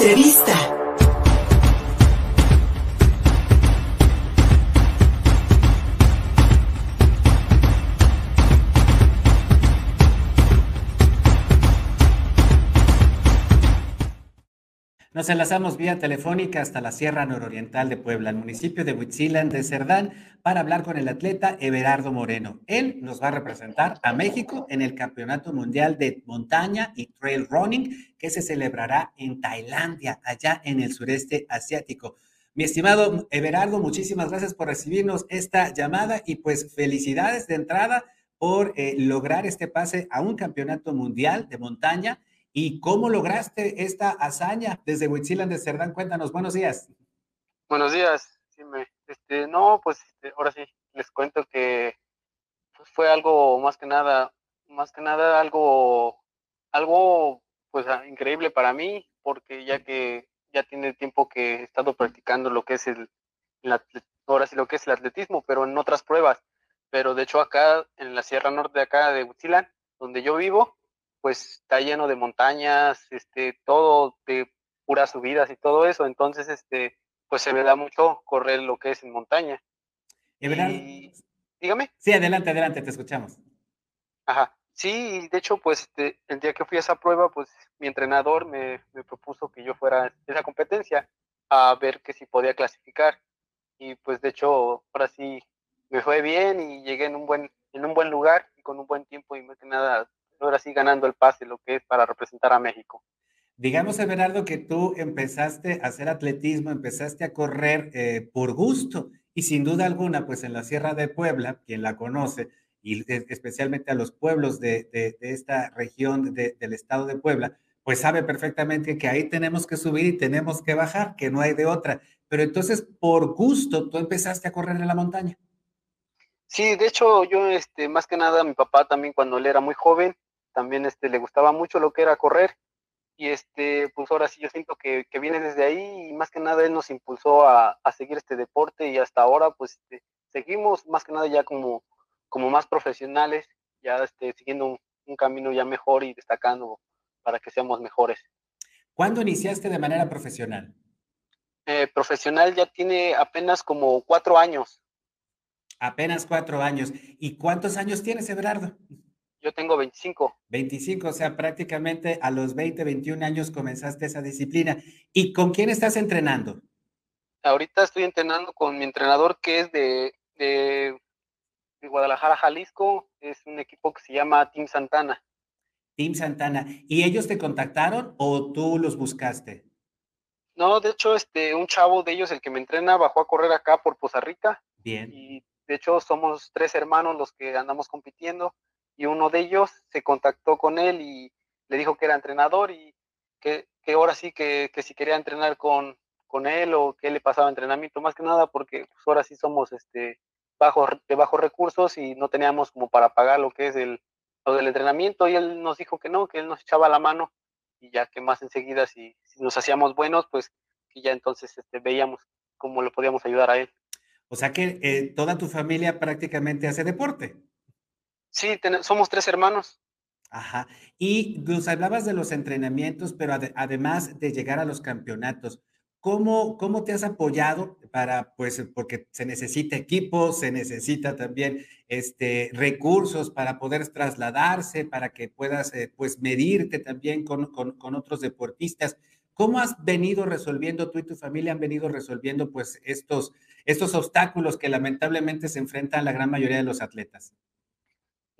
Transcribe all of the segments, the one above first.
Entrevista. Nos enlazamos vía telefónica hasta la Sierra Nororiental de Puebla, el municipio de Huitzilán de Cerdán, para hablar con el atleta Everardo Moreno. Él nos va a representar a México en el Campeonato Mundial de Montaña y Trail Running que se celebrará en Tailandia, allá en el sureste asiático. Mi estimado Everardo, muchísimas gracias por recibirnos esta llamada y pues felicidades de entrada por eh, lograr este pase a un campeonato mundial de montaña ¿Y cómo lograste esta hazaña desde Huitzilan de Cerdán? Cuéntanos, buenos días. Buenos días, sí, me, este, no, pues este, ahora sí, les cuento que pues, fue algo más que nada, más que nada algo, algo pues ah, increíble para mí, porque ya que ya tiene tiempo que he estado practicando lo que es el, ahora sí lo que es el atletismo, pero en otras pruebas. Pero de hecho acá en la Sierra Norte de acá de Huitzilán, donde yo vivo, pues está lleno de montañas, este, todo de puras subidas y todo eso, entonces, este, pues se me da mucho correr lo que es en montaña. Y, dígame. Sí, adelante, adelante, te escuchamos. Ajá, sí, de hecho, pues este, el día que fui a esa prueba, pues mi entrenador me, me propuso que yo fuera a esa competencia a ver que si podía clasificar. Y pues de hecho, ahora sí me fue bien y llegué en un buen, en un buen lugar y con un buen tiempo y más que nada ahora sí ganando el pase, lo que es para representar a México. Digamos, Everardo, que tú empezaste a hacer atletismo, empezaste a correr eh, por gusto y sin duda alguna, pues en la Sierra de Puebla, quien la conoce, y especialmente a los pueblos de, esta región del estado de Puebla, pues sabe perfectamente que ahí tenemos que subir y tenemos que bajar, que no hay de otra. Pero entonces, por gusto, tú empezaste a correr en la montaña. Sí, de hecho, yo, este, más que nada, mi papá también cuando él era muy joven, también este, le gustaba mucho lo que era correr y este, pues ahora sí yo siento que, que viene desde ahí y más que nada él nos impulsó a, a seguir este deporte y hasta ahora pues este, seguimos más que nada ya como, como más profesionales, ya este, siguiendo un, un camino ya mejor y destacando para que seamos mejores. ¿Cuándo iniciaste de manera profesional? Eh, profesional ya tiene apenas como cuatro años. Apenas cuatro años. ¿Y cuántos años tienes, Everardo? Yo tengo 25. 25, o sea, prácticamente a los 20, 21 años comenzaste esa disciplina. ¿Y con quién estás entrenando? Ahorita estoy entrenando con mi entrenador que es de, de, Guadalajara, Jalisco. Es un equipo que se llama Team Santana. Team Santana. ¿Y ellos te contactaron o tú los buscaste? No, de hecho, este, un chavo de ellos, el que me entrena, bajó a correr acá por Poza Rica. Bien. Y de hecho somos tres hermanos los que andamos compitiendo y uno de ellos se contactó con él y le dijo que era entrenador y que, que ahora sí que, que, si quería entrenar con, con él o qué le pasaba entrenamiento, más que nada porque pues, ahora sí somos este, bajo, de bajos recursos y no teníamos como para pagar lo que es el, lo del entrenamiento y él nos dijo que no, que él nos echaba la mano y ya que más enseguida si, si nos hacíamos buenos, pues que ya entonces este, veíamos cómo le podíamos ayudar a él. O sea que eh, toda tu familia prácticamente hace deporte. Sí, somos tres hermanos. Ajá. Y nos hablabas de los entrenamientos, pero además de llegar a los campeonatos, ¿cómo, ¿cómo te has apoyado para, pues, porque se necesita equipo, se necesita también este, recursos para poder trasladarse, para que puedas, eh, pues, medirte también con, con, con, otros deportistas? ¿Cómo has venido resolviendo, tú y tu familia han venido resolviendo, pues, estos, estos obstáculos que lamentablemente se enfrentan la gran mayoría de los atletas?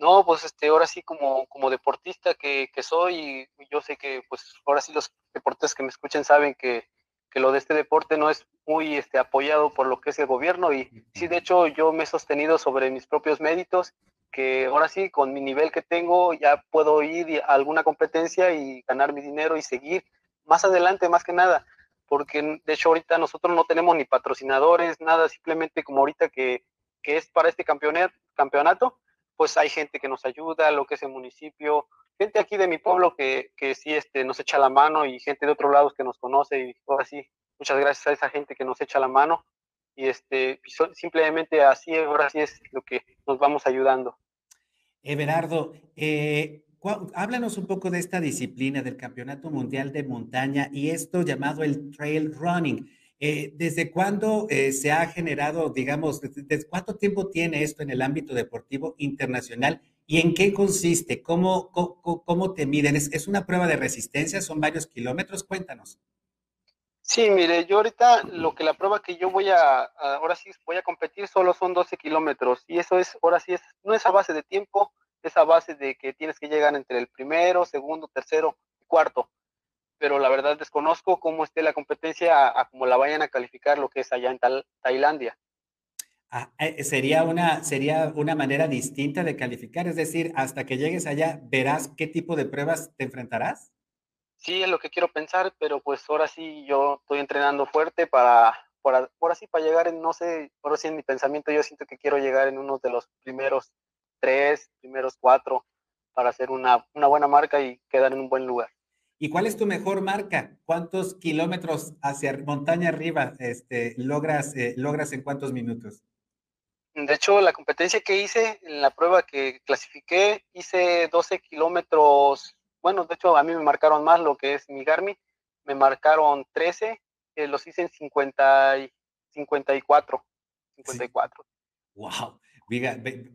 No, pues este, ahora sí como, como deportista que, que soy, y yo sé que pues ahora sí los deportistas que me escuchen saben que, que lo de este deporte no es muy este, apoyado por lo que es el gobierno y sí, de hecho yo me he sostenido sobre mis propios méritos, que ahora sí con mi nivel que tengo ya puedo ir a alguna competencia y ganar mi dinero y seguir más adelante más que nada, porque de hecho ahorita nosotros no tenemos ni patrocinadores, nada, simplemente como ahorita que, que es para este campeonato pues hay gente que nos ayuda, lo que es el municipio, gente aquí de mi pueblo que, que sí este, nos echa la mano y gente de otros lados que nos conoce y ahora sí, muchas gracias a esa gente que nos echa la mano y este, simplemente así, ahora sí es lo que nos vamos ayudando. Everardo, eh, háblanos un poco de esta disciplina del Campeonato Mundial de Montaña y esto llamado el trail running. Eh, ¿Desde cuándo eh, se ha generado, digamos, desde, cuánto tiempo tiene esto en el ámbito deportivo internacional y en qué consiste? ¿Cómo, cómo, te miden? ¿Es, una prueba de resistencia? ¿Son varios kilómetros? Cuéntanos. Sí, mire, yo ahorita lo que la prueba que yo voy a, ahora sí voy a competir solo son 12 kilómetros y eso es, ahora sí es, no es a base de tiempo, es a base de que tienes que llegar entre el primero, segundo, tercero y cuarto pero la verdad desconozco cómo esté la competencia a, cómo la vayan a calificar lo que es allá en Tailandia. Ah, eh, sería, una, sería una manera distinta de calificar, es decir, hasta que llegues allá, verás qué tipo de pruebas te enfrentarás. Sí, es lo que quiero pensar, pero pues ahora sí yo estoy entrenando fuerte para, para ahora sí, para llegar en, no sé, ahora sí en mi pensamiento yo siento que quiero llegar en uno de los primeros tres, primeros cuatro, para hacer una, una buena marca y quedar en un buen lugar. ¿Y cuál es tu mejor marca? ¿Cuántos kilómetros hacia montaña arriba este, logras, eh, logras en cuántos minutos? De hecho, la competencia que hice, en la prueba que clasifiqué, hice 12 kilómetros. Bueno, de hecho, a mí me marcaron más lo que es mi Garmin. Me marcaron 13, eh, los hice en 50 y 54. 54. ¡Wow!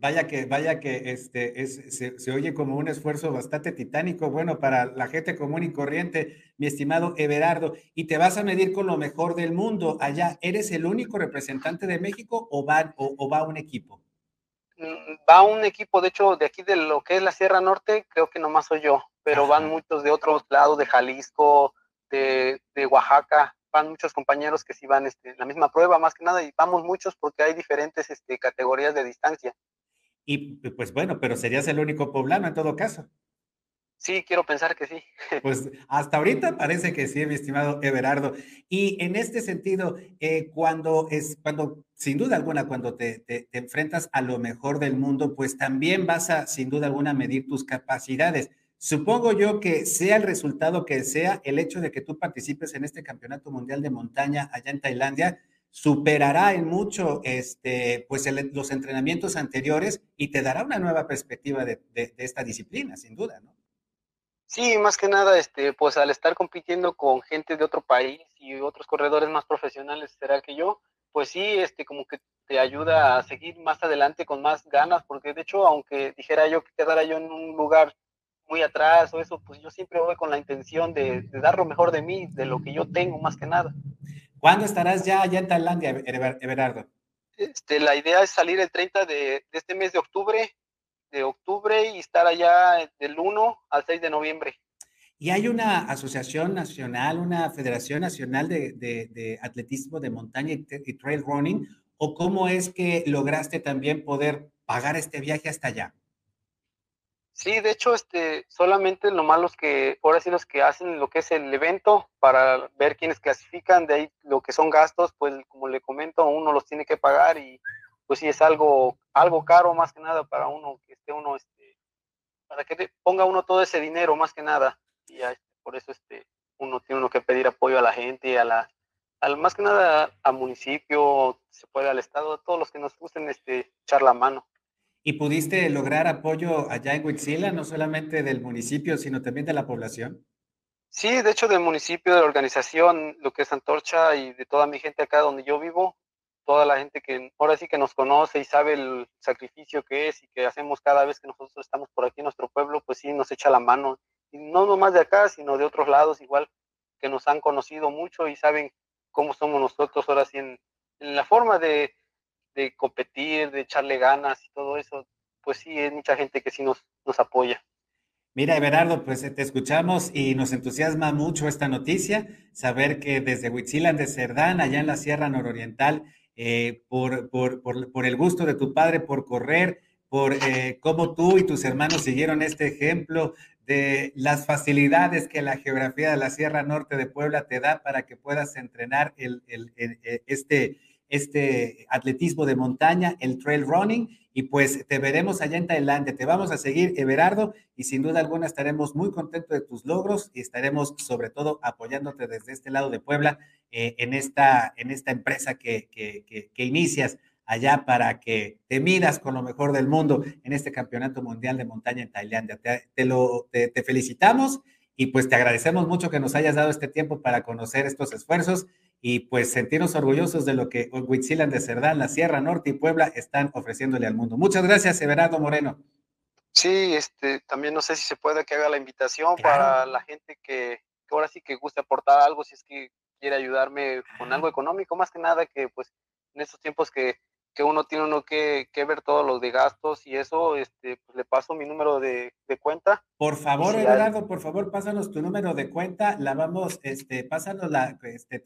Vaya que, vaya que este, es, se, oye como un esfuerzo bastante titánico, bueno, para la gente común y corriente, mi estimado Everardo, y te vas a medir con lo mejor del mundo allá. ¿Eres el único representante de México o va, o, va un equipo? Mm, va un equipo, de hecho, de aquí de lo que es la Sierra Norte, creo que nomás soy yo, pero van muchos de otros lados, de Jalisco, de, de Oaxaca, van muchos compañeros que sí van este, la misma prueba, más que nada, y vamos muchos porque hay diferentes este, categorías de distancia. Y pues bueno, pero serías el único poblano en todo caso. Sí, quiero pensar que sí. Pues hasta ahorita parece que sí, mi estimado Everardo. Y en este sentido, eh, cuando es, cuando, sin duda alguna, cuando te, te, te, enfrentas a lo mejor del mundo, pues también vas a, sin duda alguna, medir tus capacidades. Supongo yo que sea el resultado que sea, el hecho de que tú participes en este campeonato mundial de montaña allá en Tailandia superará en mucho este, pues los entrenamientos anteriores y te dará una nueva perspectiva de, esta disciplina, sin duda, ¿no? Sí, más que nada, este, pues al estar compitiendo con gente de otro país y otros corredores más profesionales, será que yo, pues sí, este, como que te ayuda a seguir más adelante con más ganas, porque de hecho, aunque dijera yo que quedara yo en un lugar muy atrás o eso, pues yo siempre voy con la intención de, dar lo mejor de mí, de lo que yo tengo más que nada. ¿Cuándo estarás ya allá en Tailandia, Everardo? Este, la idea es salir el 30 de, este mes de octubre, de octubre y estar allá del 1 al 6 de noviembre. ¿Y hay una asociación nacional, una federación nacional de, atletismo de montaña y, y, trail running? ¿O cómo es que lograste también poder pagar este viaje hasta allá? Sí, de hecho, este, solamente lo malos que, ahora sí los que hacen lo que es el evento para ver quiénes clasifican, de ahí lo que son gastos, pues como le comento, uno los tiene que pagar y pues sí es algo, algo caro más que nada para uno que esté uno, este, para que ponga uno todo ese dinero más que nada. Y este, por eso este, uno tiene uno que pedir apoyo a la gente, a la, al, más que nada al municipio, se puede al estado, a todos los que nos gusten este, echar la mano. ¿Y pudiste lograr apoyo allá en Huitzila, no solamente del municipio, sino también de la población? Sí, de hecho del municipio, de la organización, lo que es Antorcha y de toda mi gente acá donde yo vivo, toda la gente que ahora sí que nos conoce y sabe el sacrificio que es y que hacemos cada vez que nosotros estamos por aquí en nuestro pueblo, pues sí, nos echa la mano. Y no nomás de acá, sino de otros lados, igual que nos han conocido mucho y saben cómo somos nosotros ahora sí en la forma de, de competir, de echarle ganas y todo eso, pues sí, hay mucha gente que sí nos, nos apoya. Mira, Everardo, pues te escuchamos y nos entusiasma mucho esta noticia, saber que desde Huitzilan de Cerdán, allá en la Sierra Nororiental, eh, por, por, por, el gusto de tu padre por correr, por eh, cómo tú y tus hermanos siguieron este ejemplo de las facilidades que la geografía de la Sierra Norte de Puebla te da para que puedas entrenar el, el, este, este atletismo de montaña, el trail running, y pues te veremos allá en Tailandia. Te vamos a seguir, Everardo, y sin duda alguna estaremos muy contentos de tus logros y estaremos sobre todo apoyándote desde este lado de Puebla eh, en, esta, en esta empresa que, que, que, inicias allá para que te midas con lo mejor del mundo en este Campeonato Mundial de Montaña en Tailandia. Te, lo, te, felicitamos y pues te agradecemos mucho que nos hayas dado este tiempo para conocer estos esfuerzos y pues sentirnos orgullosos de lo que Huitzilan de Cerdán, la Sierra Norte y Puebla están ofreciéndole al mundo. Muchas gracias, Everardo Moreno. Sí, este, también no sé si se puede que haga la invitación para la gente que, ahora sí que guste aportar algo, si es que quiere ayudarme con algo económico, más que nada que pues en estos tiempos que, uno tiene uno que, ver todos los de gastos y eso, este, pues le paso mi número de, cuenta. Por favor, Everardo, por favor, pásanos tu número de cuenta, la vamos, este, pásanos la, este,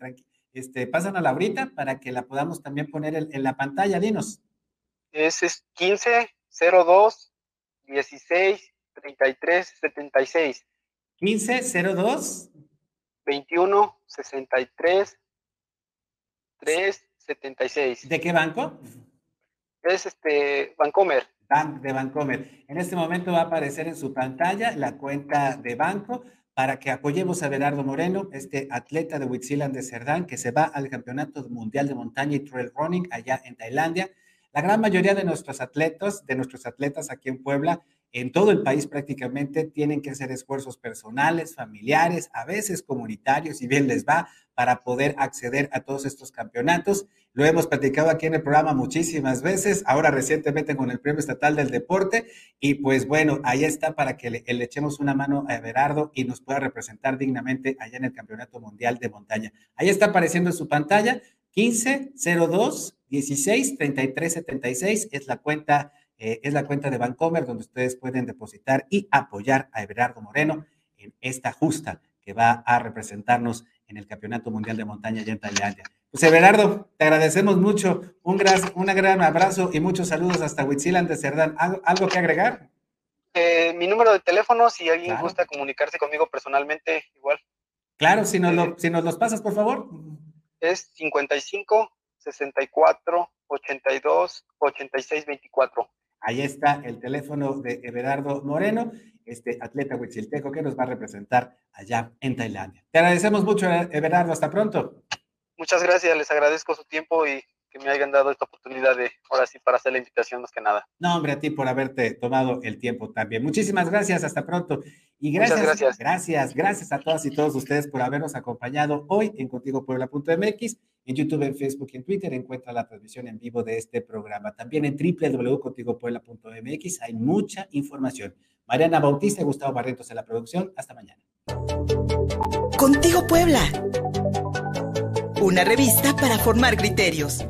este, pásanos ahorita para que la podamos también poner en, la pantalla, dinos. Es, es 1502 16 33 76. 15 02 21 63 3 76. ¿De qué banco? Es este Bancomer. Bank de Bancomer. En este momento va a aparecer en su pantalla la cuenta de banco para que apoyemos a Berardo Moreno, este atleta de Huitzilan de Cerdán, que se va al Campeonato Mundial de Montaña y Trail Running allá en Tailandia. La gran mayoría de nuestros atletas, de nuestros atletas aquí en Puebla, en todo el país prácticamente tienen que hacer esfuerzos personales, familiares, a veces comunitarios, y bien les va, para poder acceder a todos estos campeonatos. Lo hemos platicado aquí en el programa muchísimas veces, ahora recientemente con el Premio Estatal del Deporte, y pues bueno, ahí está para que le, le echemos una mano a Everardo y nos pueda representar dignamente allá en el Campeonato Mundial de Montaña. Ahí está apareciendo en su pantalla, 15 02 16 33 76 es la cuenta, eh, es la cuenta de Bancomer donde ustedes pueden depositar y apoyar a Everardo Moreno en esta justa que va a representarnos en el Campeonato Mundial de Montaña allá en Tailandia. Pues Everardo, te agradecemos mucho, un gran, un gran abrazo y muchos saludos hasta Huitzilan de Cerdán. ¿Algo, que agregar? Eh, mi número de teléfono, si alguien gusta comunicarse conmigo personalmente, igual. Claro, si nos, lo, eh, si nos los pasas, por favor. Es 55 64 82 86 24. Ahí está el teléfono de Everardo Moreno, este atleta huichilteco que nos va a representar allá en Tailandia. Te agradecemos mucho, Everardo. Hasta pronto. Muchas gracias, les agradezco su tiempo y que me hayan dado esta oportunidad de, ahora sí, para hacer la invitación más que nada. No, hombre, a ti por haberte tomado el tiempo también. Muchísimas gracias, hasta pronto. Y gracias, gracias. gracias, gracias a todas y todos ustedes por habernos acompañado hoy en contigopuebla.mx, en YouTube, en Facebook y en Twitter. Encuentra la transmisión en vivo de este programa. También en www.contigopuebla.mx hay mucha información. Mariana Bautista y Gustavo Barrientos en la producción. Hasta mañana. Contigo Puebla. Una revista para formar criterios